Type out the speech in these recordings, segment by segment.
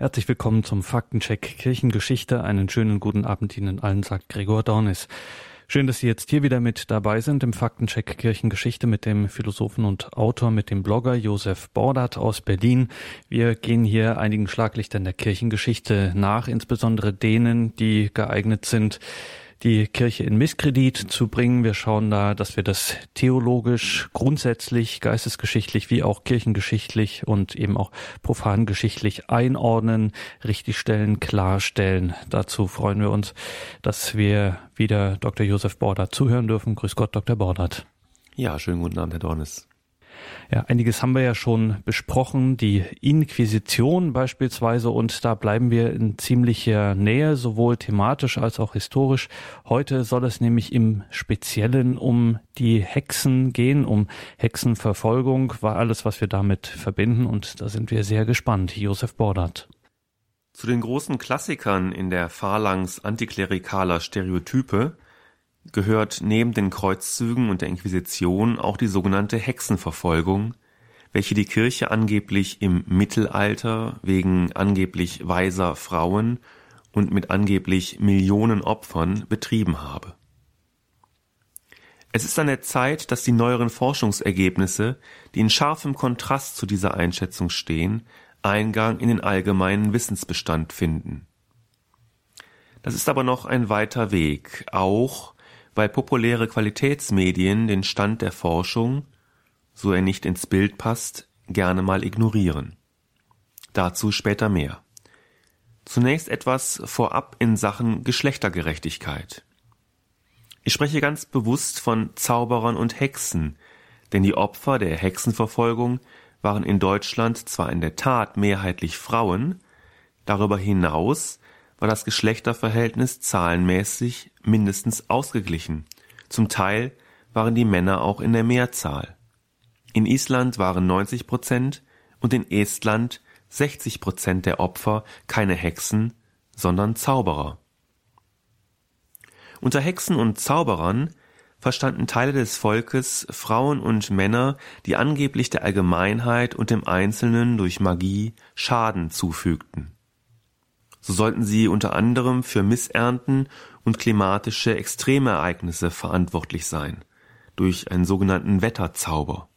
Herzlich willkommen zum Faktencheck Kirchengeschichte. Einen schönen guten Abend Ihnen allen, sagt Gregor Dornis. Schön, dass Sie jetzt hier wieder mit dabei sind im Faktencheck Kirchengeschichte mit dem Philosophen und Autor, mit dem Blogger Josef Bordert aus Berlin. Wir gehen hier einigen Schlaglichtern der Kirchengeschichte nach, insbesondere denen, die geeignet sind, die Kirche in Misskredit zu bringen. Wir schauen da, dass wir das theologisch, grundsätzlich, geistesgeschichtlich wie auch kirchengeschichtlich und eben auch profangeschichtlich einordnen, richtigstellen, klarstellen. Dazu freuen wir uns, dass wir wieder Dr. Josef Bordert zuhören dürfen. Grüß Gott, Dr. Bordert. Ja, schönen guten Abend, Herr Dornes. Ja, einiges haben wir ja schon besprochen, die Inquisition beispielsweise, und da bleiben wir in ziemlicher Nähe, sowohl thematisch als auch historisch. Heute soll es nämlich im Speziellen um die Hexen gehen, um Hexenverfolgung, war alles, was wir damit verbinden, und da sind wir sehr gespannt. Josef Bordert. Zu den großen Klassikern in der Phalanx antiklerikaler Stereotype gehört neben den Kreuzzügen und der Inquisition auch die sogenannte Hexenverfolgung, welche die Kirche angeblich im Mittelalter wegen angeblich weiser Frauen und mit angeblich Millionen Opfern betrieben habe. Es ist an der Zeit, dass die neueren Forschungsergebnisse, die in scharfem Kontrast zu dieser Einschätzung stehen, Eingang in den allgemeinen Wissensbestand finden. Das ist aber noch ein weiter Weg, auch weil populäre Qualitätsmedien den Stand der Forschung, so er nicht ins Bild passt, gerne mal ignorieren. Dazu später mehr. Zunächst etwas vorab in Sachen Geschlechtergerechtigkeit. Ich spreche ganz bewusst von Zauberern und Hexen, denn die Opfer der Hexenverfolgung waren in Deutschland zwar in der Tat mehrheitlich Frauen, darüber hinaus war das Geschlechterverhältnis zahlenmäßig mindestens ausgeglichen. Zum Teil waren die Männer auch in der Mehrzahl. In Island waren 90 Prozent und in Estland 60 Prozent der Opfer keine Hexen, sondern Zauberer. Unter Hexen und Zauberern verstanden Teile des Volkes Frauen und Männer, die angeblich der Allgemeinheit und dem Einzelnen durch Magie Schaden zufügten. So sollten sie unter anderem für Missernten und klimatische Extremereignisse verantwortlich sein, durch einen sogenannten Wetterzauber.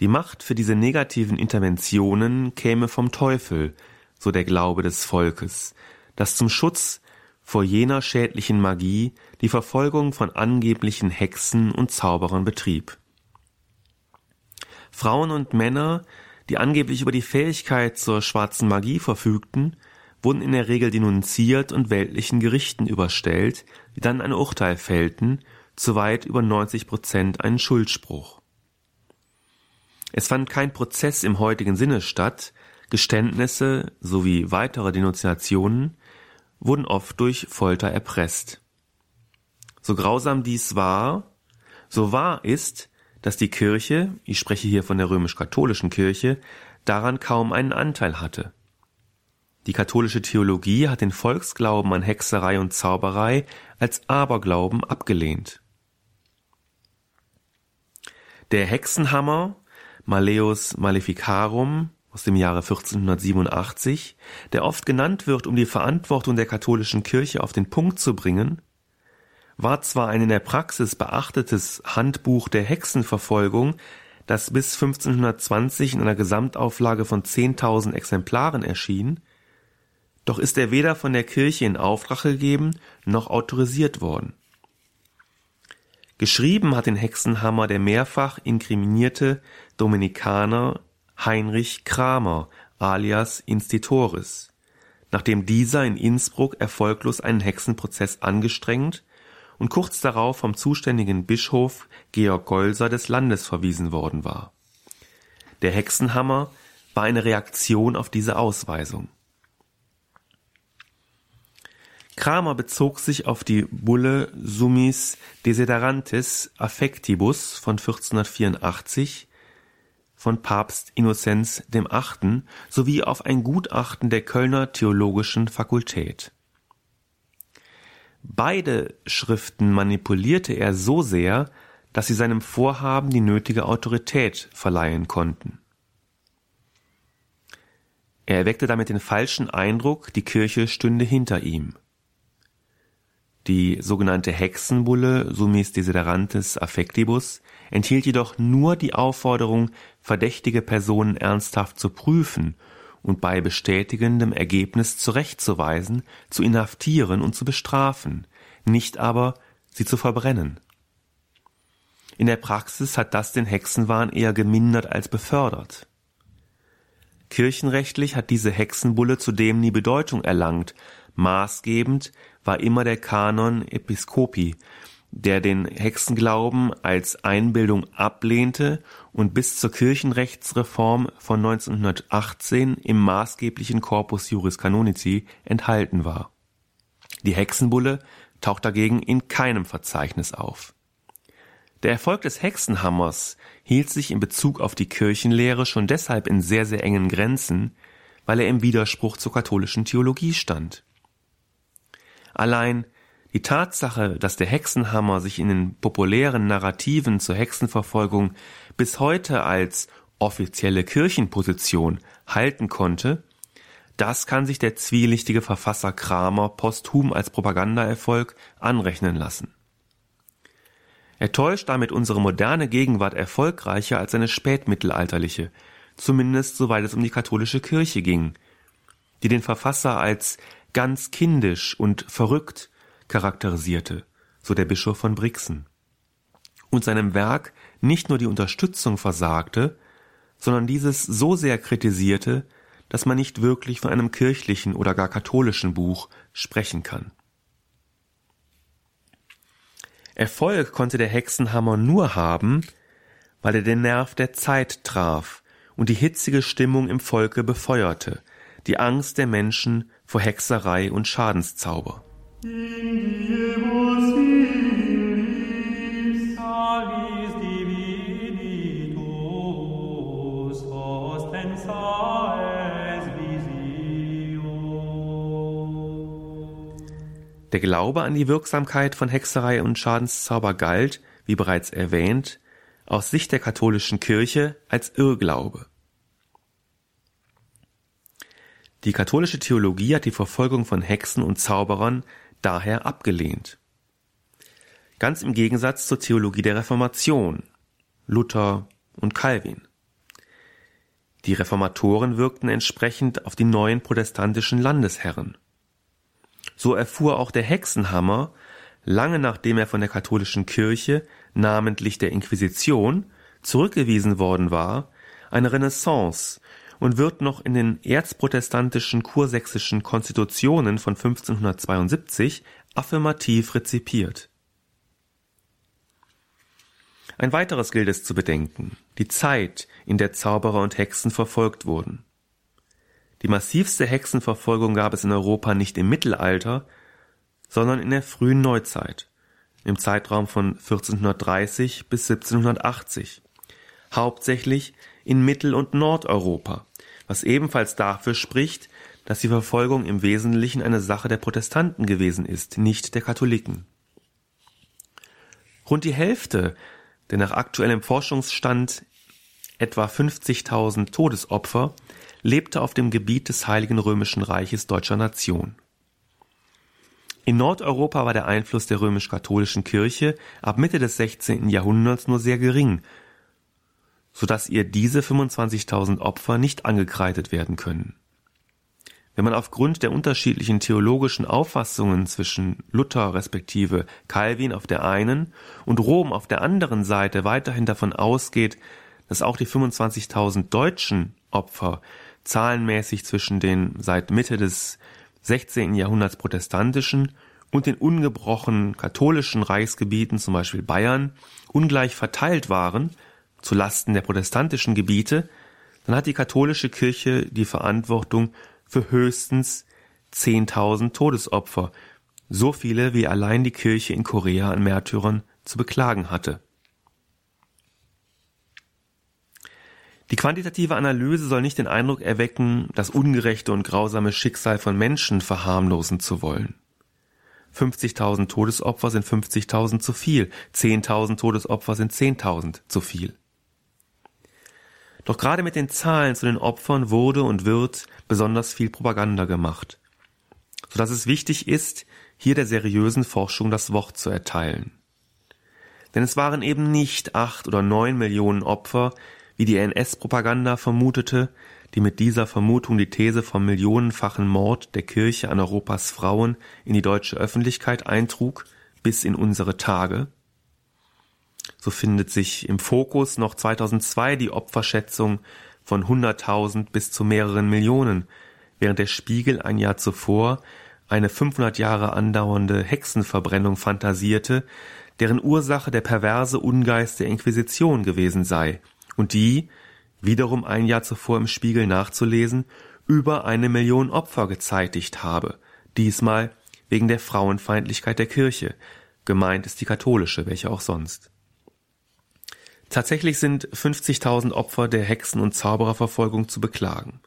Die Macht für diese negativen Interventionen käme vom Teufel, so der Glaube des Volkes, das zum Schutz vor jener schädlichen Magie die Verfolgung von angeblichen Hexen und Zauberern betrieb. Frauen und Männer, die angeblich über die Fähigkeit zur schwarzen Magie verfügten, wurden in der Regel denunziert und weltlichen Gerichten überstellt, die dann ein Urteil fällten, zu weit über 90 Prozent einen Schuldspruch. Es fand kein Prozess im heutigen Sinne statt, Geständnisse sowie weitere Denunziationen wurden oft durch Folter erpresst. So grausam dies war, so wahr ist, dass die Kirche, ich spreche hier von der römisch-katholischen Kirche, daran kaum einen Anteil hatte. Die katholische Theologie hat den Volksglauben an Hexerei und Zauberei als Aberglauben abgelehnt. Der Hexenhammer Malleus Maleficarum aus dem Jahre 1487, der oft genannt wird, um die Verantwortung der katholischen Kirche auf den Punkt zu bringen, war zwar ein in der Praxis beachtetes Handbuch der Hexenverfolgung, das bis 1520 in einer Gesamtauflage von 10.000 Exemplaren erschien, doch ist er weder von der Kirche in Auftrag gegeben noch autorisiert worden. Geschrieben hat den Hexenhammer der mehrfach inkriminierte Dominikaner Heinrich Kramer alias Institoris, nachdem dieser in Innsbruck erfolglos einen Hexenprozess angestrengt und kurz darauf vom zuständigen Bischof Georg Golser des Landes verwiesen worden war. Der Hexenhammer war eine Reaktion auf diese Ausweisung. Kramer bezog sich auf die Bulle Summis Desiderantis Affectibus von 1484 von Papst Innozenz VIII. sowie auf ein Gutachten der Kölner Theologischen Fakultät. Beide Schriften manipulierte er so sehr, dass sie seinem Vorhaben die nötige Autorität verleihen konnten. Er erweckte damit den falschen Eindruck, die Kirche stünde hinter ihm. Die sogenannte Hexenbulle Sumis Desiderantes Affectibus enthielt jedoch nur die Aufforderung, verdächtige Personen ernsthaft zu prüfen und bei bestätigendem Ergebnis zurechtzuweisen, zu inhaftieren und zu bestrafen, nicht aber sie zu verbrennen. In der Praxis hat das den Hexenwahn eher gemindert als befördert. Kirchenrechtlich hat diese Hexenbulle zudem nie Bedeutung erlangt, maßgebend war immer der Kanon Episcopi, der den Hexenglauben als Einbildung ablehnte und bis zur Kirchenrechtsreform von 1918 im maßgeblichen Corpus Juris Canonici enthalten war. Die Hexenbulle taucht dagegen in keinem Verzeichnis auf. Der Erfolg des Hexenhammers hielt sich in Bezug auf die Kirchenlehre schon deshalb in sehr, sehr engen Grenzen, weil er im Widerspruch zur katholischen Theologie stand. Allein die Tatsache, dass der Hexenhammer sich in den populären Narrativen zur Hexenverfolgung bis heute als offizielle Kirchenposition halten konnte, das kann sich der zwielichtige Verfasser Kramer posthum als Propagandaerfolg anrechnen lassen. Er täuscht damit unsere moderne Gegenwart erfolgreicher als seine spätmittelalterliche, zumindest soweit es um die katholische Kirche ging, die den Verfasser als ganz kindisch und verrückt charakterisierte, so der Bischof von Brixen, und seinem Werk nicht nur die Unterstützung versagte, sondern dieses so sehr kritisierte, dass man nicht wirklich von einem kirchlichen oder gar katholischen Buch sprechen kann. Erfolg konnte der Hexenhammer nur haben, weil er den Nerv der Zeit traf und die hitzige Stimmung im Volke befeuerte, die Angst der Menschen vor Hexerei und Schadenszauber. Der Glaube an die Wirksamkeit von Hexerei und Schadenszauber galt, wie bereits erwähnt, aus Sicht der katholischen Kirche als Irrglaube. Die katholische Theologie hat die Verfolgung von Hexen und Zauberern daher abgelehnt. Ganz im Gegensatz zur Theologie der Reformation, Luther und Calvin. Die Reformatoren wirkten entsprechend auf die neuen protestantischen Landesherren. So erfuhr auch der Hexenhammer, lange nachdem er von der katholischen Kirche, namentlich der Inquisition, zurückgewiesen worden war, eine Renaissance und wird noch in den erzprotestantischen kursächsischen Konstitutionen von 1572 affirmativ rezipiert. Ein weiteres gilt es zu bedenken, die Zeit, in der Zauberer und Hexen verfolgt wurden. Die massivste Hexenverfolgung gab es in Europa nicht im Mittelalter, sondern in der frühen Neuzeit, im Zeitraum von 1430 bis 1780, hauptsächlich in Mittel- und Nordeuropa, was ebenfalls dafür spricht, dass die Verfolgung im Wesentlichen eine Sache der Protestanten gewesen ist, nicht der Katholiken. Rund die Hälfte der nach aktuellem Forschungsstand etwa 50.000 Todesopfer lebte auf dem Gebiet des Heiligen Römischen Reiches deutscher Nation. In Nordeuropa war der Einfluss der römisch-katholischen Kirche ab Mitte des 16. Jahrhunderts nur sehr gering, so dass ihr diese 25.000 Opfer nicht angekreidet werden können. Wenn man aufgrund der unterschiedlichen theologischen Auffassungen zwischen Luther respektive Calvin auf der einen und Rom auf der anderen Seite weiterhin davon ausgeht, dass auch die 25.000 deutschen Opfer zahlenmäßig zwischen den seit Mitte des 16. Jahrhunderts protestantischen und den ungebrochen katholischen Reichsgebieten, zum Beispiel Bayern, ungleich verteilt waren, zu Lasten der protestantischen Gebiete, dann hat die katholische Kirche die Verantwortung für höchstens 10.000 Todesopfer, so viele wie allein die Kirche in Korea an Märtyrern zu beklagen hatte. Die quantitative Analyse soll nicht den Eindruck erwecken, das ungerechte und grausame Schicksal von Menschen verharmlosen zu wollen. 50.000 Todesopfer sind 50.000 zu viel, 10.000 Todesopfer sind 10.000 zu viel. Doch gerade mit den Zahlen zu den Opfern wurde und wird besonders viel Propaganda gemacht, sodass es wichtig ist, hier der seriösen Forschung das Wort zu erteilen. Denn es waren eben nicht acht oder neun Millionen Opfer, wie die NS-Propaganda vermutete, die mit dieser Vermutung die These vom millionenfachen Mord der Kirche an Europas Frauen in die deutsche Öffentlichkeit eintrug, bis in unsere Tage. So findet sich im Fokus noch 2002 die Opferschätzung von 100.000 bis zu mehreren Millionen, während der Spiegel ein Jahr zuvor eine 500 Jahre andauernde Hexenverbrennung fantasierte, deren Ursache der perverse Ungeist der Inquisition gewesen sei und die, wiederum ein Jahr zuvor im Spiegel nachzulesen, über eine Million Opfer gezeitigt habe, diesmal wegen der Frauenfeindlichkeit der Kirche, gemeint ist die katholische, welche auch sonst. Tatsächlich sind 50.000 Opfer der Hexen- und Zaubererverfolgung zu beklagen.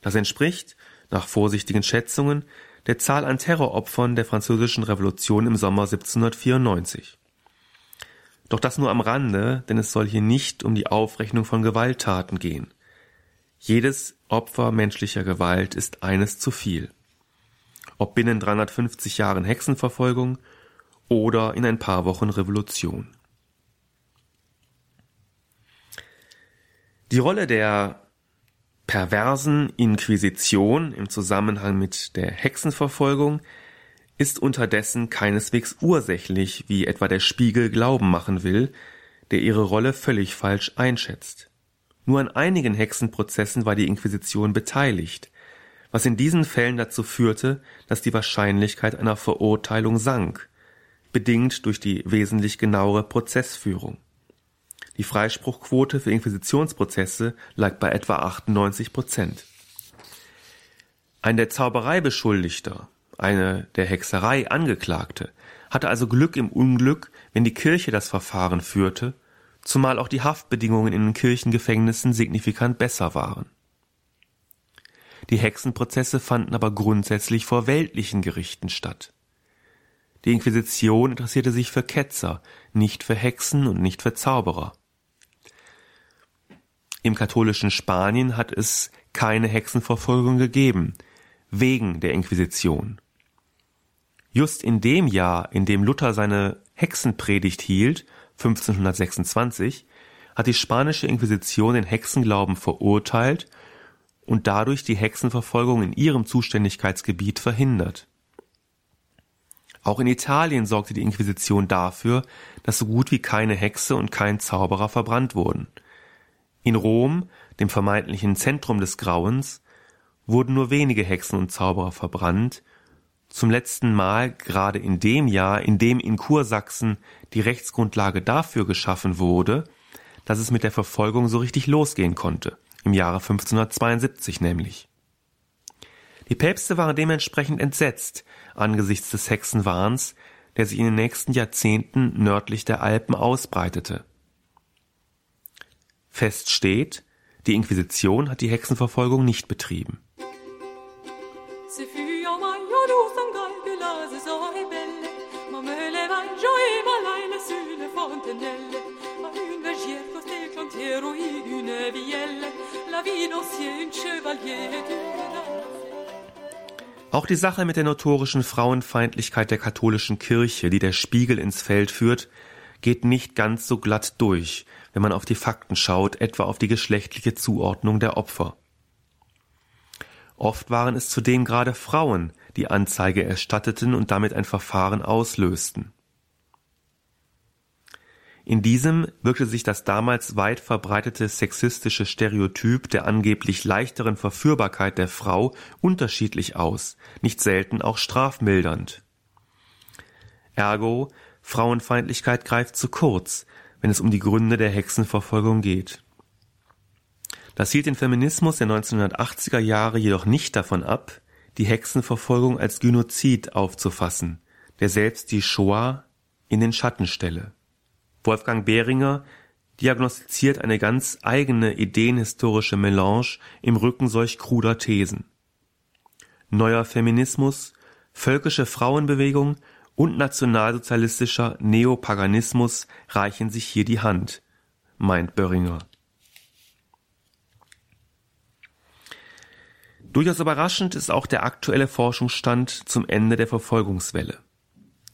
Das entspricht, nach vorsichtigen Schätzungen, der Zahl an Terroropfern der französischen Revolution im Sommer 1794. Doch das nur am Rande, denn es soll hier nicht um die Aufrechnung von Gewalttaten gehen. Jedes Opfer menschlicher Gewalt ist eines zu viel. Ob binnen 350 Jahren Hexenverfolgung oder in ein paar Wochen Revolution. Die Rolle der perversen Inquisition im Zusammenhang mit der Hexenverfolgung ist unterdessen keineswegs ursächlich, wie etwa der Spiegel glauben machen will, der ihre Rolle völlig falsch einschätzt. Nur an einigen Hexenprozessen war die Inquisition beteiligt, was in diesen Fällen dazu führte, dass die Wahrscheinlichkeit einer Verurteilung sank, bedingt durch die wesentlich genauere Prozessführung. Die Freispruchquote für Inquisitionsprozesse lag bei etwa 98 Prozent. Ein der Zauberei Beschuldigter eine der Hexerei Angeklagte, hatte also Glück im Unglück, wenn die Kirche das Verfahren führte, zumal auch die Haftbedingungen in den Kirchengefängnissen signifikant besser waren. Die Hexenprozesse fanden aber grundsätzlich vor weltlichen Gerichten statt. Die Inquisition interessierte sich für Ketzer, nicht für Hexen und nicht für Zauberer. Im katholischen Spanien hat es keine Hexenverfolgung gegeben, wegen der Inquisition. Just in dem Jahr, in dem Luther seine Hexenpredigt hielt, 1526, hat die spanische Inquisition den Hexenglauben verurteilt und dadurch die Hexenverfolgung in ihrem Zuständigkeitsgebiet verhindert. Auch in Italien sorgte die Inquisition dafür, dass so gut wie keine Hexe und kein Zauberer verbrannt wurden. In Rom, dem vermeintlichen Zentrum des Grauens, wurden nur wenige Hexen und Zauberer verbrannt zum letzten Mal gerade in dem Jahr, in dem in Kursachsen die Rechtsgrundlage dafür geschaffen wurde, dass es mit der Verfolgung so richtig losgehen konnte, im Jahre 1572 nämlich. Die Päpste waren dementsprechend entsetzt angesichts des Hexenwahns, der sich in den nächsten Jahrzehnten nördlich der Alpen ausbreitete. Fest steht, die Inquisition hat die Hexenverfolgung nicht betrieben. auch die Sache mit der notorischen Frauenfeindlichkeit der katholischen Kirche, die der Spiegel ins Feld führt, geht nicht ganz so glatt durch, wenn man auf die Fakten schaut, etwa auf die geschlechtliche Zuordnung der Opfer. Oft waren es zudem gerade Frauen, die Anzeige erstatteten und damit ein Verfahren auslösten. In diesem wirkte sich das damals weit verbreitete sexistische Stereotyp der angeblich leichteren Verführbarkeit der Frau unterschiedlich aus, nicht selten auch strafmildernd. Ergo, Frauenfeindlichkeit greift zu kurz, wenn es um die Gründe der Hexenverfolgung geht. Das hielt den Feminismus der 1980er Jahre jedoch nicht davon ab, die Hexenverfolgung als Genozid aufzufassen, der selbst die Shoah in den Schatten stelle. Wolfgang Behringer diagnostiziert eine ganz eigene ideenhistorische Melange im Rücken solch kruder Thesen. Neuer Feminismus, völkische Frauenbewegung und nationalsozialistischer Neopaganismus reichen sich hier die Hand, meint Böhringer. Durchaus überraschend ist auch der aktuelle Forschungsstand zum Ende der Verfolgungswelle.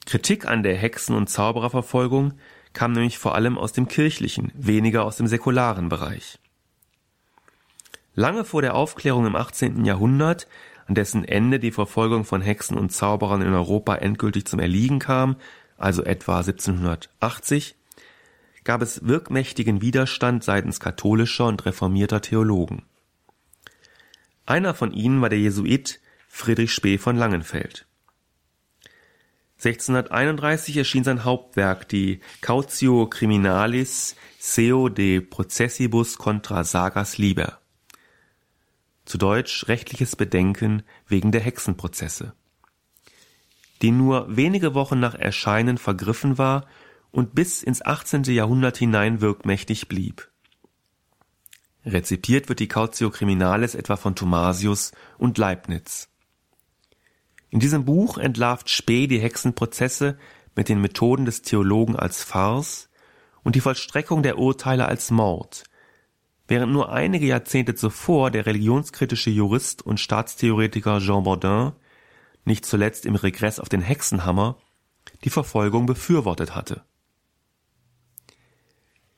Kritik an der Hexen- und Zaubererverfolgung kam nämlich vor allem aus dem kirchlichen, weniger aus dem säkularen Bereich. Lange vor der Aufklärung im 18. Jahrhundert an dessen Ende die Verfolgung von Hexen und Zauberern in Europa endgültig zum Erliegen kam, also etwa 1780, gab es wirkmächtigen Widerstand seitens katholischer und reformierter Theologen. Einer von ihnen war der Jesuit Friedrich Spee von Langenfeld. 1631 erschien sein Hauptwerk, die Cautio Criminalis Seo de Processibus contra Sagas Liber. Zu Deutsch rechtliches Bedenken wegen der Hexenprozesse. Die nur wenige Wochen nach Erscheinen vergriffen war und bis ins 18. Jahrhundert hinein wirkmächtig blieb. Rezipiert wird die Cautio Criminalis etwa von Thomasius und Leibniz. In diesem Buch entlarvt Spee die Hexenprozesse mit den Methoden des Theologen als Farce und die Vollstreckung der Urteile als Mord, während nur einige Jahrzehnte zuvor der religionskritische Jurist und Staatstheoretiker Jean Baudin, nicht zuletzt im Regress auf den Hexenhammer, die Verfolgung befürwortet hatte.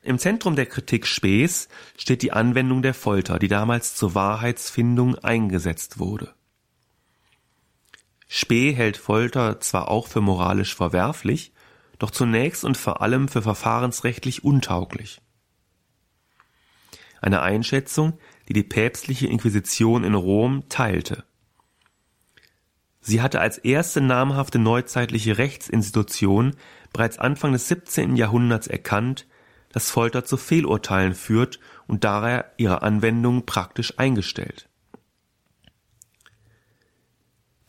Im Zentrum der Kritik Spees steht die Anwendung der Folter, die damals zur Wahrheitsfindung eingesetzt wurde. Spee hält Folter zwar auch für moralisch verwerflich, doch zunächst und vor allem für verfahrensrechtlich untauglich. Eine Einschätzung, die die päpstliche Inquisition in Rom teilte. Sie hatte als erste namhafte neuzeitliche Rechtsinstitution bereits Anfang des 17. Jahrhunderts erkannt, dass Folter zu Fehlurteilen führt und daher ihre Anwendung praktisch eingestellt.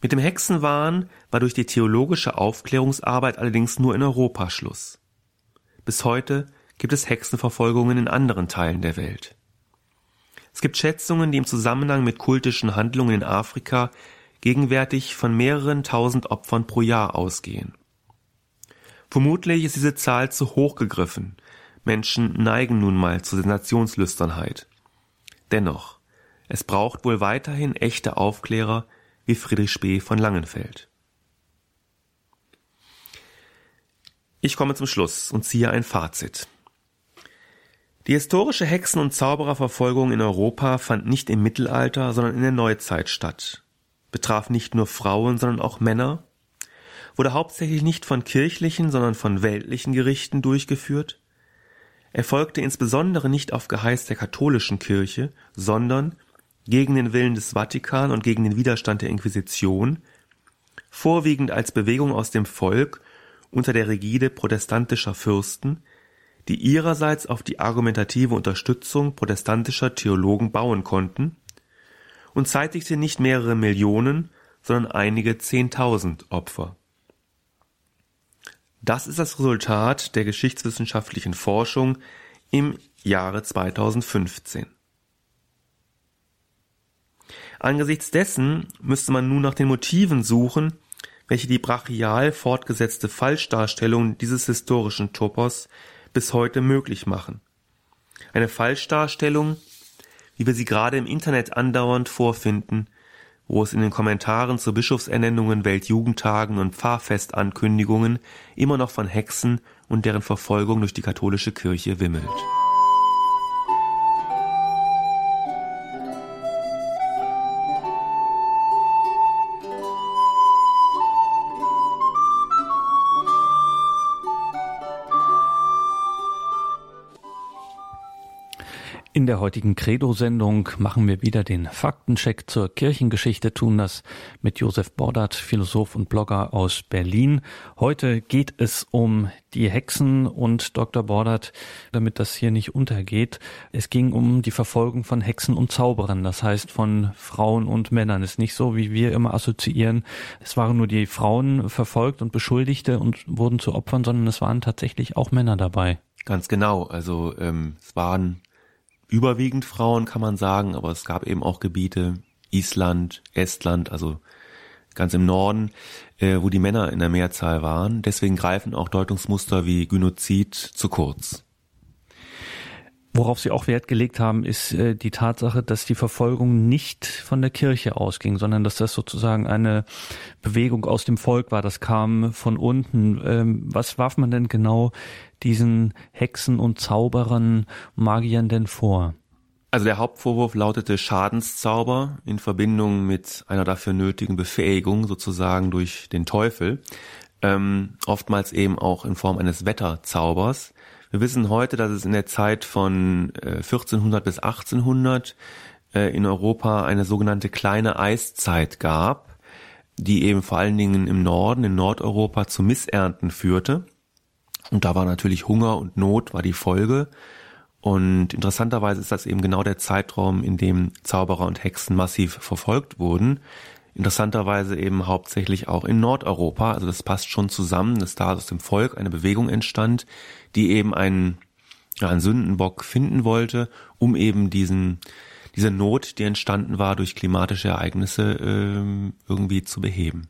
Mit dem Hexenwahn war durch die theologische Aufklärungsarbeit allerdings nur in Europa Schluss. Bis heute gibt es Hexenverfolgungen in anderen Teilen der Welt. Es gibt Schätzungen, die im Zusammenhang mit kultischen Handlungen in Afrika gegenwärtig von mehreren tausend Opfern pro Jahr ausgehen. Vermutlich ist diese Zahl zu hoch gegriffen, Menschen neigen nun mal zur Sensationslüsternheit. Dennoch, es braucht wohl weiterhin echte Aufklärer wie Friedrich Spee von Langenfeld. Ich komme zum Schluss und ziehe ein Fazit. Die historische Hexen- und Zaubererverfolgung in Europa fand nicht im Mittelalter, sondern in der Neuzeit statt, betraf nicht nur Frauen, sondern auch Männer, wurde hauptsächlich nicht von kirchlichen, sondern von weltlichen Gerichten durchgeführt, erfolgte insbesondere nicht auf Geheiß der katholischen Kirche, sondern gegen den Willen des Vatikan und gegen den Widerstand der Inquisition, vorwiegend als Bewegung aus dem Volk unter der Rigide protestantischer Fürsten, die ihrerseits auf die argumentative Unterstützung protestantischer Theologen bauen konnten, und zeitigte nicht mehrere Millionen, sondern einige Zehntausend Opfer das ist das Resultat der geschichtswissenschaftlichen Forschung im Jahre 2015. Angesichts dessen müsste man nun nach den Motiven suchen, welche die brachial fortgesetzte Falschdarstellung dieses historischen Topos bis heute möglich machen. Eine Falschdarstellung, wie wir sie gerade im Internet andauernd vorfinden, wo es in den Kommentaren zu Bischofsernennungen, Weltjugendtagen und Pfarrfestankündigungen immer noch von Hexen und deren Verfolgung durch die katholische Kirche wimmelt. In der heutigen Credo-Sendung machen wir wieder den Faktencheck zur Kirchengeschichte, tun das mit Josef Bordert, Philosoph und Blogger aus Berlin. Heute geht es um die Hexen und Dr. Bordert, damit das hier nicht untergeht. Es ging um die Verfolgung von Hexen und Zauberern, das heißt von Frauen und Männern. Es ist nicht so, wie wir immer assoziieren. Es waren nur die Frauen verfolgt und Beschuldigte und wurden zu Opfern, sondern es waren tatsächlich auch Männer dabei. Ganz genau. Also ähm, es waren überwiegend Frauen, kann man sagen, aber es gab eben auch Gebiete, Island, Estland, also ganz im Norden, äh, wo die Männer in der Mehrzahl waren. Deswegen greifen auch Deutungsmuster wie Gynozid zu kurz. Worauf Sie auch Wert gelegt haben, ist äh, die Tatsache, dass die Verfolgung nicht von der Kirche ausging, sondern dass das sozusagen eine Bewegung aus dem Volk war. Das kam von unten. Ähm, was warf man denn genau diesen Hexen und Zauberern, Magiern denn vor? Also der Hauptvorwurf lautete Schadenszauber in Verbindung mit einer dafür nötigen Befähigung sozusagen durch den Teufel, ähm, oftmals eben auch in Form eines Wetterzaubers. Wir wissen heute, dass es in der Zeit von 1400 äh, bis 1800 äh, in Europa eine sogenannte kleine Eiszeit gab, die eben vor allen Dingen im Norden, in Nordeuropa zu Missernten führte. Und da war natürlich Hunger und Not war die Folge. Und interessanterweise ist das eben genau der Zeitraum, in dem Zauberer und Hexen massiv verfolgt wurden. Interessanterweise eben hauptsächlich auch in Nordeuropa. Also das passt schon zusammen, dass da aus dem Volk eine Bewegung entstand, die eben einen, ja, einen Sündenbock finden wollte, um eben diesen, diese Not, die entstanden war durch klimatische Ereignisse, äh, irgendwie zu beheben.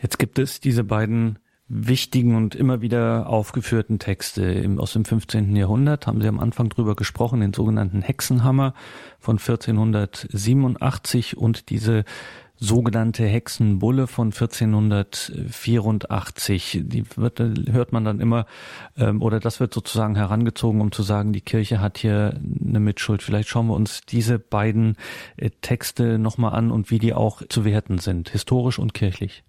Jetzt gibt es diese beiden wichtigen und immer wieder aufgeführten Texte im, aus dem 15. Jahrhundert, haben Sie am Anfang drüber gesprochen, den sogenannten Hexenhammer von 1487 und diese sogenannte Hexenbulle von 1484. Die wird, hört man dann immer, ähm, oder das wird sozusagen herangezogen, um zu sagen, die Kirche hat hier eine Mitschuld. Vielleicht schauen wir uns diese beiden äh, Texte nochmal an und wie die auch zu werten sind, historisch und kirchlich.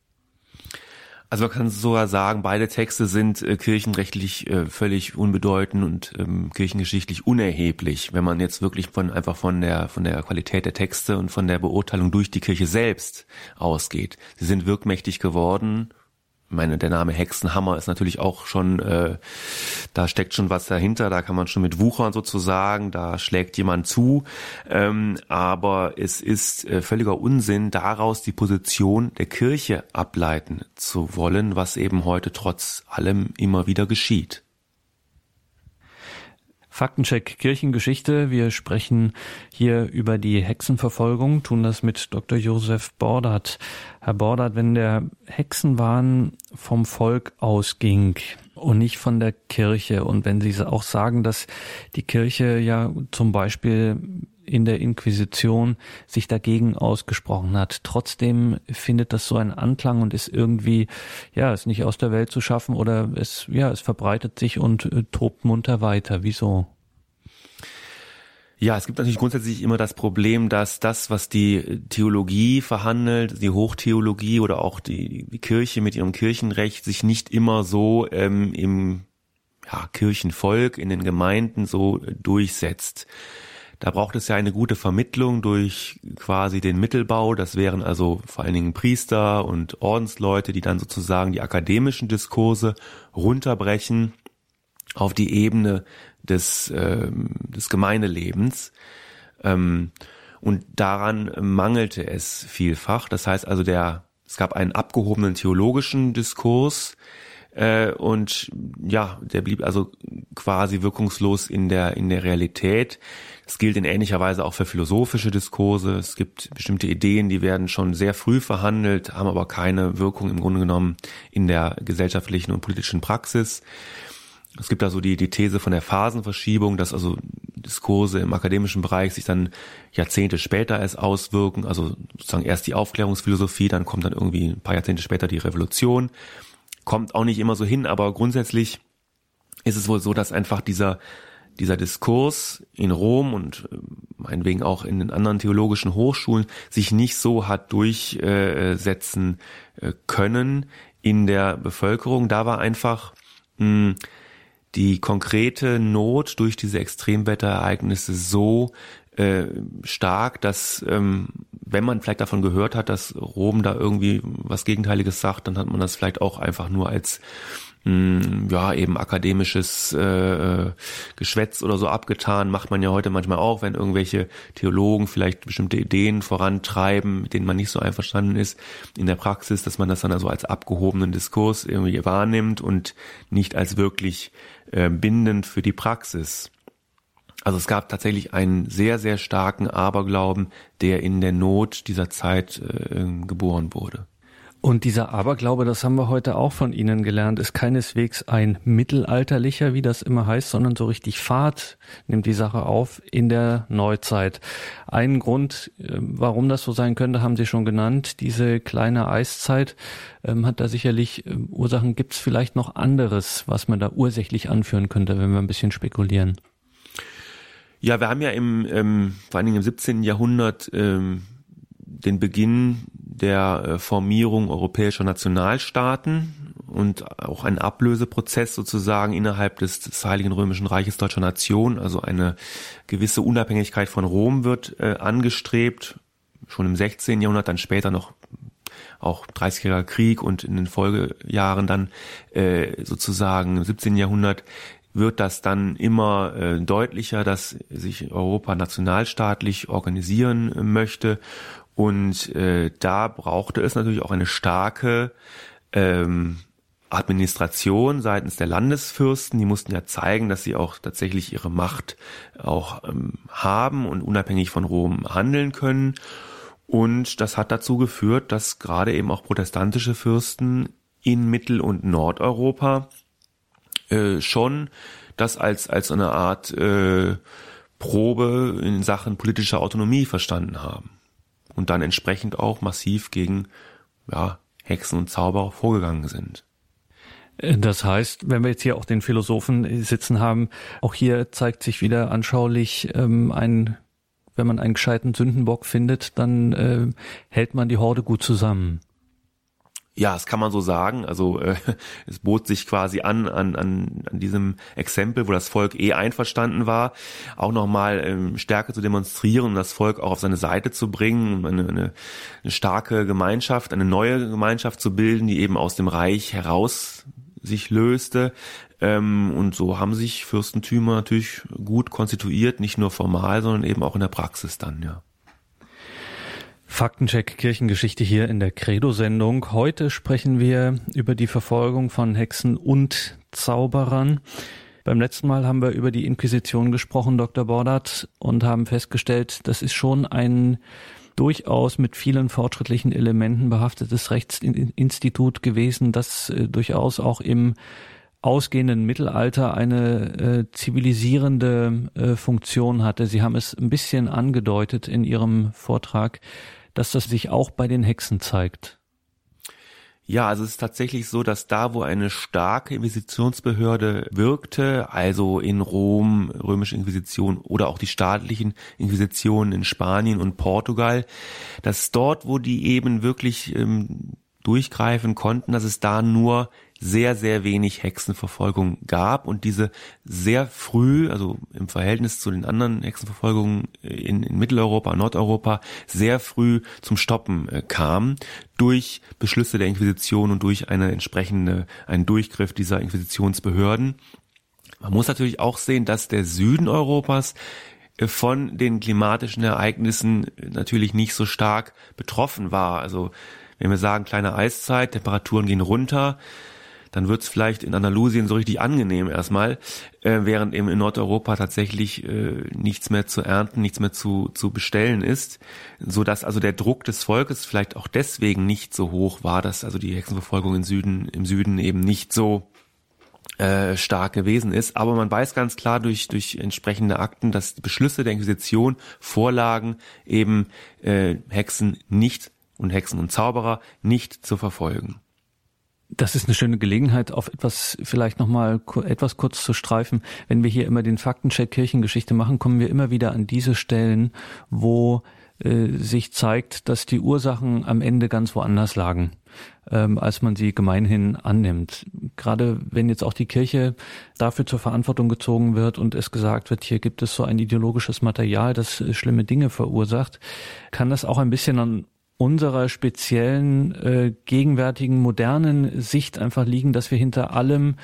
Also man kann sogar sagen, beide Texte sind äh, kirchenrechtlich äh, völlig unbedeutend und ähm, kirchengeschichtlich unerheblich, wenn man jetzt wirklich von einfach von der von der Qualität der Texte und von der Beurteilung durch die Kirche selbst ausgeht. Sie sind wirkmächtig geworden meine, der Name Hexenhammer ist natürlich auch schon, äh, da steckt schon was dahinter, da kann man schon mit wuchern sozusagen, da schlägt jemand zu, ähm, aber es ist äh, völliger Unsinn, daraus die Position der Kirche ableiten zu wollen, was eben heute trotz allem immer wieder geschieht. Faktencheck Kirchengeschichte. Wir sprechen hier über die Hexenverfolgung, tun das mit Dr. Josef Bordert. Herr Bordert, wenn der Hexenwahn vom Volk ausging und nicht von der Kirche und wenn Sie auch sagen, dass die Kirche ja zum Beispiel in der Inquisition sich dagegen ausgesprochen hat. Trotzdem findet das so einen Anklang und ist irgendwie, ja, ist nicht aus der Welt zu schaffen oder es, ja, es verbreitet sich und äh, tobt munter weiter. Wieso? Ja, es gibt natürlich grundsätzlich immer das Problem, dass das, was die Theologie verhandelt, die Hochtheologie oder auch die, die Kirche mit ihrem Kirchenrecht sich nicht immer so ähm, im ja, Kirchenvolk, in den Gemeinden so durchsetzt. Da braucht es ja eine gute Vermittlung durch quasi den Mittelbau. Das wären also vor allen Dingen Priester und Ordensleute, die dann sozusagen die akademischen Diskurse runterbrechen auf die Ebene des, äh, des Gemeindelebens. Ähm, und daran mangelte es vielfach. Das heißt also, der, es gab einen abgehobenen theologischen Diskurs, äh, und ja, der blieb also quasi wirkungslos in der in der Realität. Das gilt in ähnlicher Weise auch für philosophische Diskurse. Es gibt bestimmte Ideen, die werden schon sehr früh verhandelt, haben aber keine Wirkung im Grunde genommen in der gesellschaftlichen und politischen Praxis. Es gibt also die, die These von der Phasenverschiebung, dass also Diskurse im akademischen Bereich sich dann Jahrzehnte später erst auswirken, also sozusagen erst die Aufklärungsphilosophie, dann kommt dann irgendwie ein paar Jahrzehnte später die Revolution. Kommt auch nicht immer so hin, aber grundsätzlich ist es wohl so, dass einfach dieser dieser Diskurs in Rom und äh, meinetwegen auch in den anderen theologischen Hochschulen sich nicht so hat durchsetzen äh, können in der Bevölkerung. Da war einfach mh, hm, die konkrete Not durch diese Extremwetterereignisse so äh, stark, dass ähm, wenn man vielleicht davon gehört hat, dass Rom da irgendwie was Gegenteiliges sagt, dann hat man das vielleicht auch einfach nur als mh, ja eben akademisches äh, Geschwätz oder so abgetan. Macht man ja heute manchmal auch, wenn irgendwelche Theologen vielleicht bestimmte Ideen vorantreiben, mit denen man nicht so einverstanden ist in der Praxis, dass man das dann also als abgehobenen Diskurs irgendwie wahrnimmt und nicht als wirklich äh, bindend für die Praxis. Also es gab tatsächlich einen sehr, sehr starken Aberglauben, der in der Not dieser Zeit äh, geboren wurde. Und dieser Aberglaube, das haben wir heute auch von Ihnen gelernt, ist keineswegs ein mittelalterlicher, wie das immer heißt, sondern so richtig Fahrt nimmt die Sache auf in der Neuzeit. Einen Grund, ähm, warum das so sein könnte, haben Sie schon genannt. Diese kleine Eiszeit ähm, hat da sicherlich ähm, Ursachen. Gibt es vielleicht noch anderes, was man da ursächlich anführen könnte, wenn wir ein bisschen spekulieren? Ja, wir haben ja im, ähm, vor allen Dingen im 17. Jahrhundert ähm, den Beginn der äh, Formierung europäischer Nationalstaaten und auch ein Ablöseprozess sozusagen innerhalb des, des Heiligen Römischen Reiches deutscher Nation, also eine gewisse Unabhängigkeit von Rom wird äh, angestrebt, schon im 16. Jahrhundert, dann später noch auch 30-jähriger Krieg und in den Folgejahren dann äh, sozusagen im 17. Jahrhundert wird das dann immer äh, deutlicher, dass sich Europa nationalstaatlich organisieren möchte und äh, da brauchte es natürlich auch eine starke ähm, Administration seitens der Landesfürsten. Die mussten ja zeigen, dass sie auch tatsächlich ihre Macht auch ähm, haben und unabhängig von Rom handeln können. Und das hat dazu geführt, dass gerade eben auch protestantische Fürsten in Mittel- und Nordeuropa äh, schon das als, als eine Art äh, Probe in Sachen politischer Autonomie verstanden haben und dann entsprechend auch massiv gegen ja, Hexen und Zauberer vorgegangen sind. Das heißt, wenn wir jetzt hier auch den Philosophen sitzen haben, auch hier zeigt sich wieder anschaulich ähm, ein, wenn man einen gescheiten Sündenbock findet, dann äh, hält man die Horde gut zusammen. Ja, das kann man so sagen. Also äh, es bot sich quasi an, an, an, an diesem Exempel, wo das Volk eh einverstanden war, auch nochmal ähm, Stärke zu demonstrieren und das Volk auch auf seine Seite zu bringen, eine, eine, eine starke Gemeinschaft, eine neue Gemeinschaft zu bilden, die eben aus dem Reich heraus sich löste. Ähm, und so haben sich Fürstentümer natürlich gut konstituiert, nicht nur formal, sondern eben auch in der Praxis dann, ja. Faktencheck Kirchengeschichte hier in der Credo-Sendung. Heute sprechen wir über die Verfolgung von Hexen und Zauberern. Beim letzten Mal haben wir über die Inquisition gesprochen, Dr. Bordert, und haben festgestellt, das ist schon ein durchaus mit vielen fortschrittlichen Elementen behaftetes Rechtsinstitut gewesen, das äh, durchaus auch im ausgehenden Mittelalter eine äh, zivilisierende äh, Funktion hatte. Sie haben es ein bisschen angedeutet in Ihrem Vortrag dass das sich auch bei den Hexen zeigt. Ja, also es ist tatsächlich so, dass da, wo eine starke Inquisitionsbehörde wirkte, also in Rom, römische Inquisition oder auch die staatlichen Inquisitionen in Spanien und Portugal, dass dort, wo die eben wirklich ähm, durchgreifen konnten, dass es da nur sehr, sehr wenig Hexenverfolgung gab und diese sehr früh, also im Verhältnis zu den anderen Hexenverfolgungen in, in Mitteleuropa, Nordeuropa, sehr früh zum Stoppen äh, kam durch Beschlüsse der Inquisition und durch eine entsprechende, einen Durchgriff dieser Inquisitionsbehörden. Man muss natürlich auch sehen, dass der Süden Europas äh, von den klimatischen Ereignissen natürlich nicht so stark betroffen war. Also wenn wir sagen kleine Eiszeit, Temperaturen gehen runter, dann wird's vielleicht in Andalusien so richtig angenehm erstmal, äh, während eben in Nordeuropa tatsächlich äh, nichts mehr zu ernten, nichts mehr zu, zu bestellen ist, so dass also der Druck des Volkes vielleicht auch deswegen nicht so hoch war, dass also die Hexenverfolgung im Süden, im Süden eben nicht so äh, stark gewesen ist. Aber man weiß ganz klar durch, durch entsprechende Akten, dass die Beschlüsse der Inquisition vorlagen, eben äh, Hexen nicht und Hexen und Zauberer nicht zu verfolgen. Das ist eine schöne Gelegenheit, auf etwas vielleicht nochmal etwas kurz zu streifen. Wenn wir hier immer den Faktencheck Kirchengeschichte machen, kommen wir immer wieder an diese Stellen, wo äh, sich zeigt, dass die Ursachen am Ende ganz woanders lagen, ähm, als man sie gemeinhin annimmt. Gerade wenn jetzt auch die Kirche dafür zur Verantwortung gezogen wird und es gesagt wird, hier gibt es so ein ideologisches Material, das äh, schlimme Dinge verursacht, kann das auch ein bisschen an unserer speziellen, äh, gegenwärtigen, modernen Sicht einfach liegen, dass wir hinter allem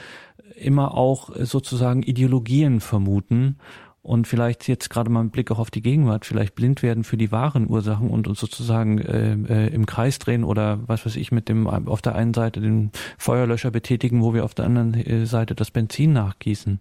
immer auch sozusagen Ideologien vermuten und vielleicht jetzt gerade mal einen Blick auch auf die Gegenwart, vielleicht blind werden für die wahren Ursachen und uns sozusagen äh, äh, im Kreis drehen oder was weiß ich mit dem auf der einen Seite den Feuerlöscher betätigen, wo wir auf der anderen äh, Seite das Benzin nachgießen.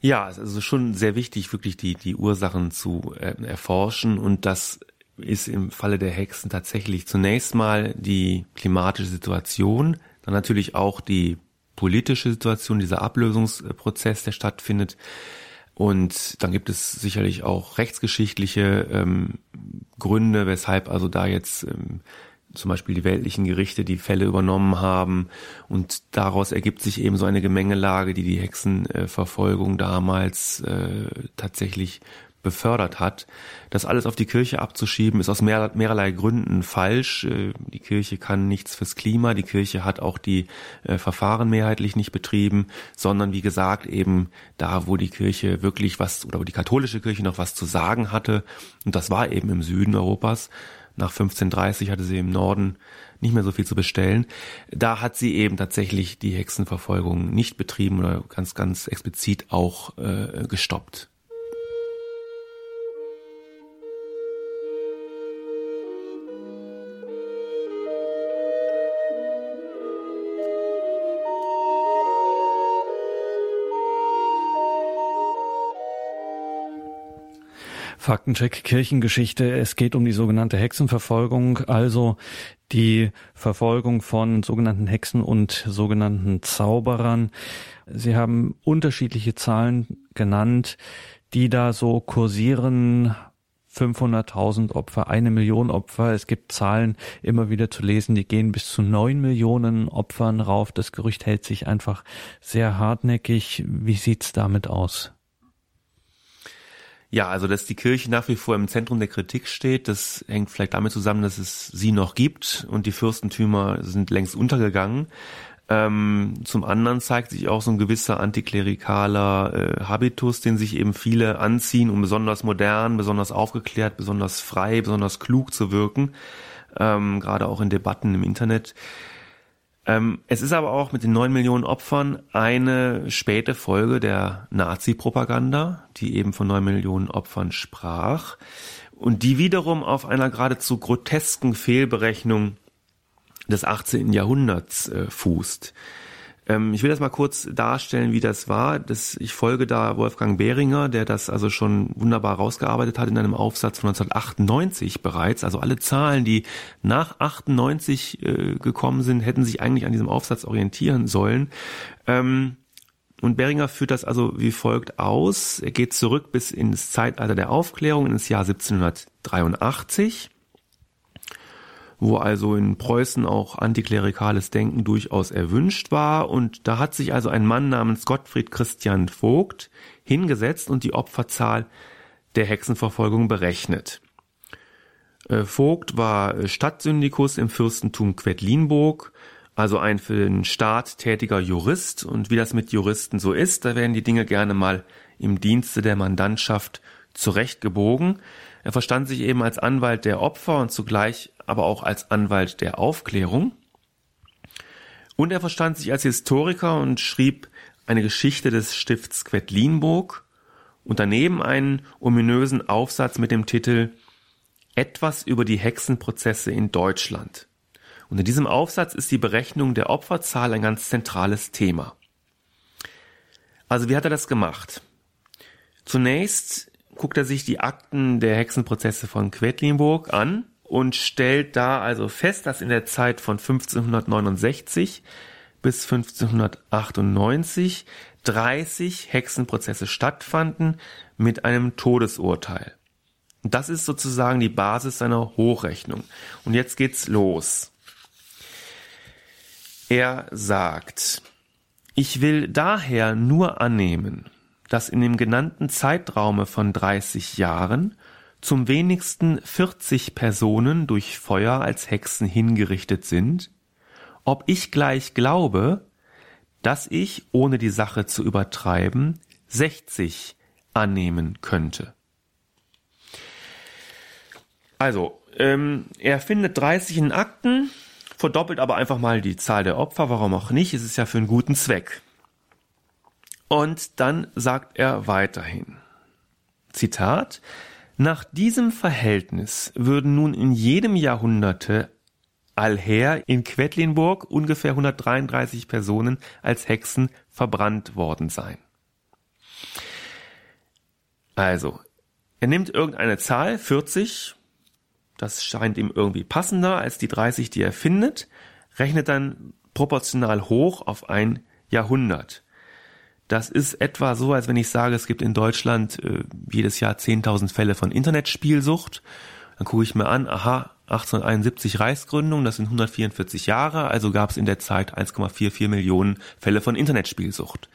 Ja, also schon sehr wichtig, wirklich die, die Ursachen zu äh, erforschen und das ist im Falle der Hexen tatsächlich zunächst mal die klimatische Situation, dann natürlich auch die politische Situation, dieser Ablösungsprozess, der stattfindet. Und dann gibt es sicherlich auch rechtsgeschichtliche ähm, Gründe, weshalb also da jetzt ähm, zum Beispiel die weltlichen Gerichte die Fälle übernommen haben und daraus ergibt sich eben so eine Gemengelage, die die Hexenverfolgung damals äh, tatsächlich befördert hat. Das alles auf die Kirche abzuschieben, ist aus mehr, mehrerlei Gründen falsch. Äh, die Kirche kann nichts fürs Klima, die Kirche hat auch die äh, Verfahren mehrheitlich nicht betrieben, sondern wie gesagt eben da, wo die Kirche wirklich was oder wo die katholische Kirche noch was zu sagen hatte, und das war eben im Süden Europas, nach 1530 hatte sie im Norden nicht mehr so viel zu bestellen. Da hat sie eben tatsächlich die Hexenverfolgung nicht betrieben oder ganz, ganz explizit auch äh, gestoppt. Faktencheck Kirchengeschichte. Es geht um die sogenannte Hexenverfolgung, also die Verfolgung von sogenannten Hexen und sogenannten Zauberern. Sie haben unterschiedliche Zahlen genannt, die da so kursieren. 500.000 Opfer, eine Million Opfer. Es gibt Zahlen immer wieder zu lesen, die gehen bis zu neun Millionen Opfern rauf. Das Gerücht hält sich einfach sehr hartnäckig. Wie sieht's damit aus? Ja, also dass die Kirche nach wie vor im Zentrum der Kritik steht, das hängt vielleicht damit zusammen, dass es sie noch gibt und die Fürstentümer sind längst untergegangen. Ähm, zum anderen zeigt sich auch so ein gewisser antiklerikaler äh, Habitus, den sich eben viele anziehen, um besonders modern, besonders aufgeklärt, besonders frei, besonders klug zu wirken, ähm, gerade auch in Debatten im Internet. Ähm, es ist aber auch mit den neun Millionen Opfern eine späte Folge der Nazi-Propaganda, die eben von neun Millionen Opfern sprach und die wiederum auf einer geradezu grotesken Fehlberechnung des 18. Jahrhunderts äh, fußt. Ähm, ich will das mal kurz darstellen, wie das war. Das, ich folge da Wolfgang Behringer, der das also schon wunderbar rausgearbeitet hat in einem Aufsatz von 1998 bereits. Also alle Zahlen, die nach 98 äh, gekommen sind, hätten sich eigentlich an diesem Aufsatz orientieren sollen. Ähm, und Beringer führt das also wie folgt aus. Er geht zurück bis ins Zeitalter der Aufklärung, ins Jahr 1783 wo also in Preußen auch antiklerikales Denken durchaus erwünscht war. Und da hat sich also ein Mann namens Gottfried Christian Vogt hingesetzt und die Opferzahl der Hexenverfolgung berechnet. Äh, Vogt war Stadtsyndikus im Fürstentum Quedlinburg, also ein für den Staat tätiger Jurist. Und wie das mit Juristen so ist, da werden die Dinge gerne mal im Dienste der Mandantschaft zurechtgebogen. Er verstand sich eben als Anwalt der Opfer und zugleich aber auch als Anwalt der Aufklärung. Und er verstand sich als Historiker und schrieb eine Geschichte des Stifts Quedlinburg und daneben einen ominösen Aufsatz mit dem Titel Etwas über die Hexenprozesse in Deutschland. Und in diesem Aufsatz ist die Berechnung der Opferzahl ein ganz zentrales Thema. Also wie hat er das gemacht? Zunächst guckt er sich die Akten der Hexenprozesse von Quedlinburg an und stellt da also fest, dass in der Zeit von 1569 bis 1598 30 Hexenprozesse stattfanden mit einem Todesurteil. Das ist sozusagen die Basis seiner Hochrechnung. Und jetzt geht's los. Er sagt, ich will daher nur annehmen, dass in dem genannten Zeitraume von 30 Jahren zum wenigsten 40 Personen durch Feuer als Hexen hingerichtet sind, ob ich gleich glaube, dass ich, ohne die Sache zu übertreiben, 60 annehmen könnte. Also, ähm, er findet 30 in Akten, verdoppelt aber einfach mal die Zahl der Opfer, warum auch nicht, es ist ja für einen guten Zweck. Und dann sagt er weiterhin, Zitat, nach diesem Verhältnis würden nun in jedem Jahrhunderte allher in Quedlinburg ungefähr 133 Personen als Hexen verbrannt worden sein. Also, er nimmt irgendeine Zahl, 40, das scheint ihm irgendwie passender als die 30, die er findet, rechnet dann proportional hoch auf ein Jahrhundert. Das ist etwa so, als wenn ich sage, es gibt in Deutschland äh, jedes Jahr 10.000 Fälle von Internetspielsucht. Dann gucke ich mir an, aha, 1871 Reichsgründung, das sind 144 Jahre, also gab es in der Zeit 1,44 Millionen Fälle von Internetspielsucht.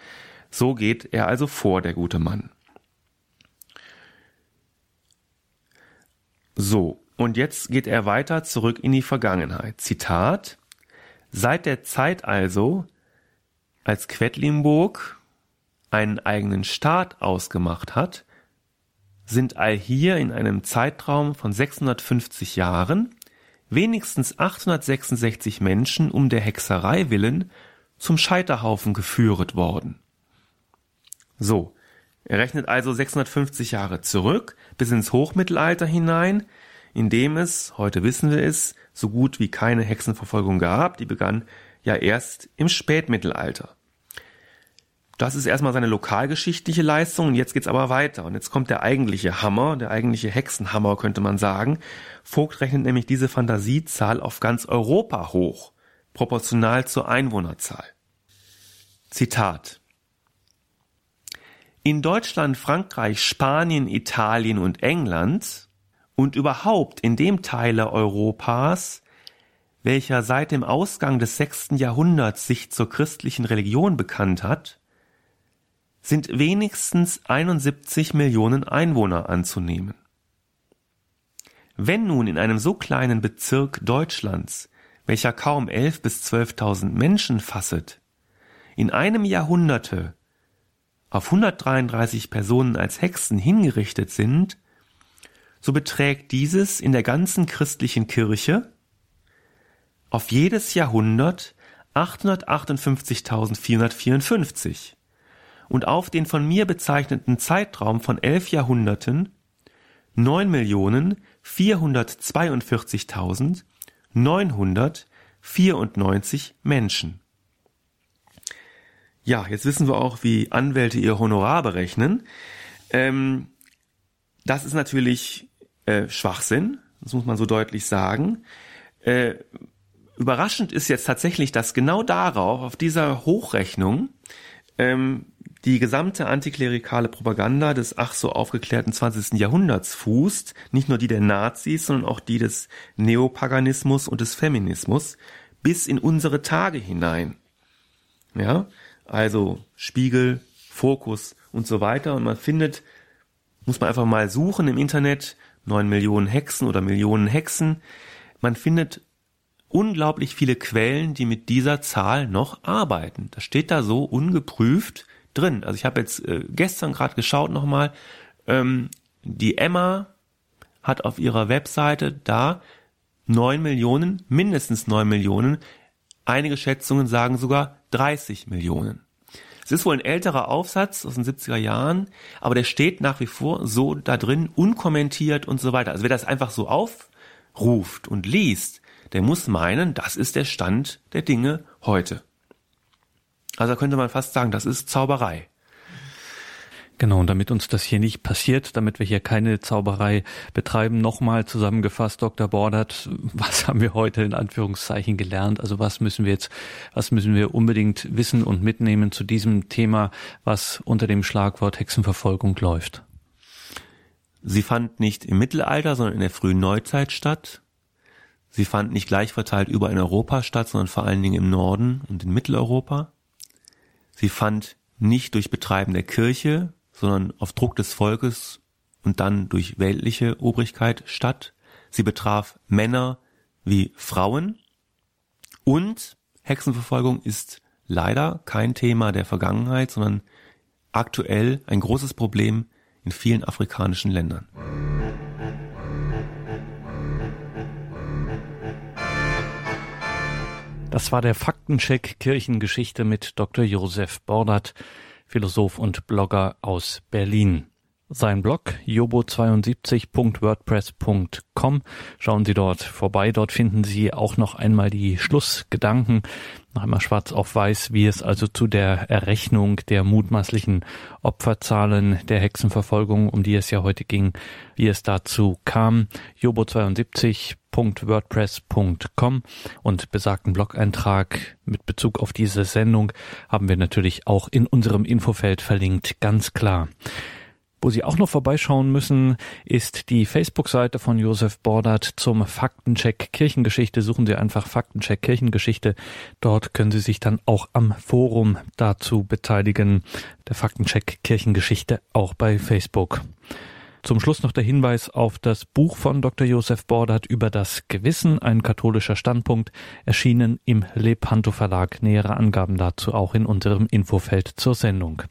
So geht er also vor, der gute Mann. So, und jetzt geht er weiter zurück in die Vergangenheit. Zitat Seit der Zeit also, als Quedlinburg einen eigenen Staat ausgemacht hat, sind all hier in einem Zeitraum von 650 Jahren wenigstens 866 Menschen um der Hexerei willen zum Scheiterhaufen geführet worden. So, er rechnet also 650 Jahre zurück bis ins Hochmittelalter hinein, in dem es, heute wissen wir es, so gut wie keine Hexenverfolgung gab, die begann ja erst im Spätmittelalter. Das ist erstmal seine lokalgeschichtliche Leistung und jetzt geht's aber weiter. Und jetzt kommt der eigentliche Hammer, der eigentliche Hexenhammer könnte man sagen. Vogt rechnet nämlich diese Fantasiezahl auf ganz Europa hoch, proportional zur Einwohnerzahl. Zitat. In Deutschland, Frankreich, Spanien, Italien und England und überhaupt in dem Teile Europas, welcher seit dem Ausgang des sechsten Jahrhunderts sich zur christlichen Religion bekannt hat, sind wenigstens 71 Millionen Einwohner anzunehmen. Wenn nun in einem so kleinen Bezirk Deutschlands, welcher kaum 11 bis 12.000 Menschen fasset, in einem Jahrhunderte auf 133 Personen als Hexen hingerichtet sind, so beträgt dieses in der ganzen christlichen Kirche auf jedes Jahrhundert 858.454 und auf den von mir bezeichneten Zeitraum von elf Jahrhunderten 9.442.994 Menschen. Ja, jetzt wissen wir auch, wie Anwälte ihr Honorar berechnen. Ähm, das ist natürlich äh, Schwachsinn, das muss man so deutlich sagen. Äh, überraschend ist jetzt tatsächlich, dass genau darauf, auf dieser Hochrechnung, ähm, die gesamte antiklerikale Propaganda des ach so aufgeklärten 20. Jahrhunderts fußt, nicht nur die der Nazis, sondern auch die des Neopaganismus und des Feminismus, bis in unsere Tage hinein. Ja, also Spiegel, Fokus und so weiter. Und man findet, muss man einfach mal suchen im Internet, neun Millionen Hexen oder Millionen Hexen. Man findet unglaublich viele Quellen, die mit dieser Zahl noch arbeiten. Das steht da so ungeprüft drin. Also ich habe jetzt äh, gestern gerade geschaut nochmal, ähm, die Emma hat auf ihrer Webseite da neun Millionen, mindestens neun Millionen. Einige Schätzungen sagen sogar 30 Millionen. Es ist wohl ein älterer Aufsatz aus den 70er Jahren, aber der steht nach wie vor so da drin, unkommentiert und so weiter. Also wer das einfach so aufruft und liest, der muss meinen, das ist der Stand der Dinge heute. Also könnte man fast sagen, das ist Zauberei. Genau, und damit uns das hier nicht passiert, damit wir hier keine Zauberei betreiben, nochmal zusammengefasst, Dr. Bordert, was haben wir heute in Anführungszeichen gelernt? Also was müssen wir jetzt, was müssen wir unbedingt wissen und mitnehmen zu diesem Thema, was unter dem Schlagwort Hexenverfolgung läuft? Sie fand nicht im Mittelalter, sondern in der frühen Neuzeit statt. Sie fand nicht gleich verteilt überall in Europa statt, sondern vor allen Dingen im Norden und in Mitteleuropa. Sie fand nicht durch Betreiben der Kirche, sondern auf Druck des Volkes und dann durch weltliche Obrigkeit statt. Sie betraf Männer wie Frauen und Hexenverfolgung ist leider kein Thema der Vergangenheit, sondern aktuell ein großes Problem in vielen afrikanischen Ländern. Das war der Faktencheck Kirchengeschichte mit Dr. Josef Bordert, Philosoph und Blogger aus Berlin. Sein Blog jobo72.wordpress.com. Schauen Sie dort vorbei. Dort finden Sie auch noch einmal die Schlussgedanken, noch einmal schwarz auf weiß, wie es also zu der Errechnung der mutmaßlichen Opferzahlen der Hexenverfolgung, um die es ja heute ging, wie es dazu kam. jobo72.wordpress.com und besagten Blog-Eintrag mit Bezug auf diese Sendung haben wir natürlich auch in unserem Infofeld verlinkt, ganz klar. Wo Sie auch noch vorbeischauen müssen, ist die Facebook-Seite von Josef Bordert zum Faktencheck Kirchengeschichte. Suchen Sie einfach Faktencheck Kirchengeschichte. Dort können Sie sich dann auch am Forum dazu beteiligen. Der Faktencheck Kirchengeschichte auch bei Facebook. Zum Schluss noch der Hinweis auf das Buch von Dr. Josef Bordert über das Gewissen, ein katholischer Standpunkt, erschienen im Lepanto Verlag. Nähere Angaben dazu auch in unserem Infofeld zur Sendung.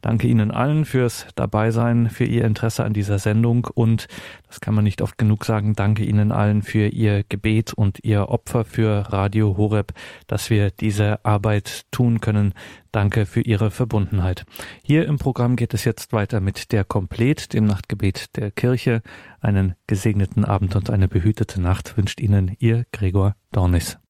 Danke Ihnen allen fürs Dabeisein, für Ihr Interesse an dieser Sendung und, das kann man nicht oft genug sagen, danke Ihnen allen für Ihr Gebet und Ihr Opfer für Radio Horeb, dass wir diese Arbeit tun können. Danke für Ihre Verbundenheit. Hier im Programm geht es jetzt weiter mit der Komplett, dem Nachtgebet der Kirche. Einen gesegneten Abend und eine behütete Nacht wünscht Ihnen Ihr Gregor Dornis.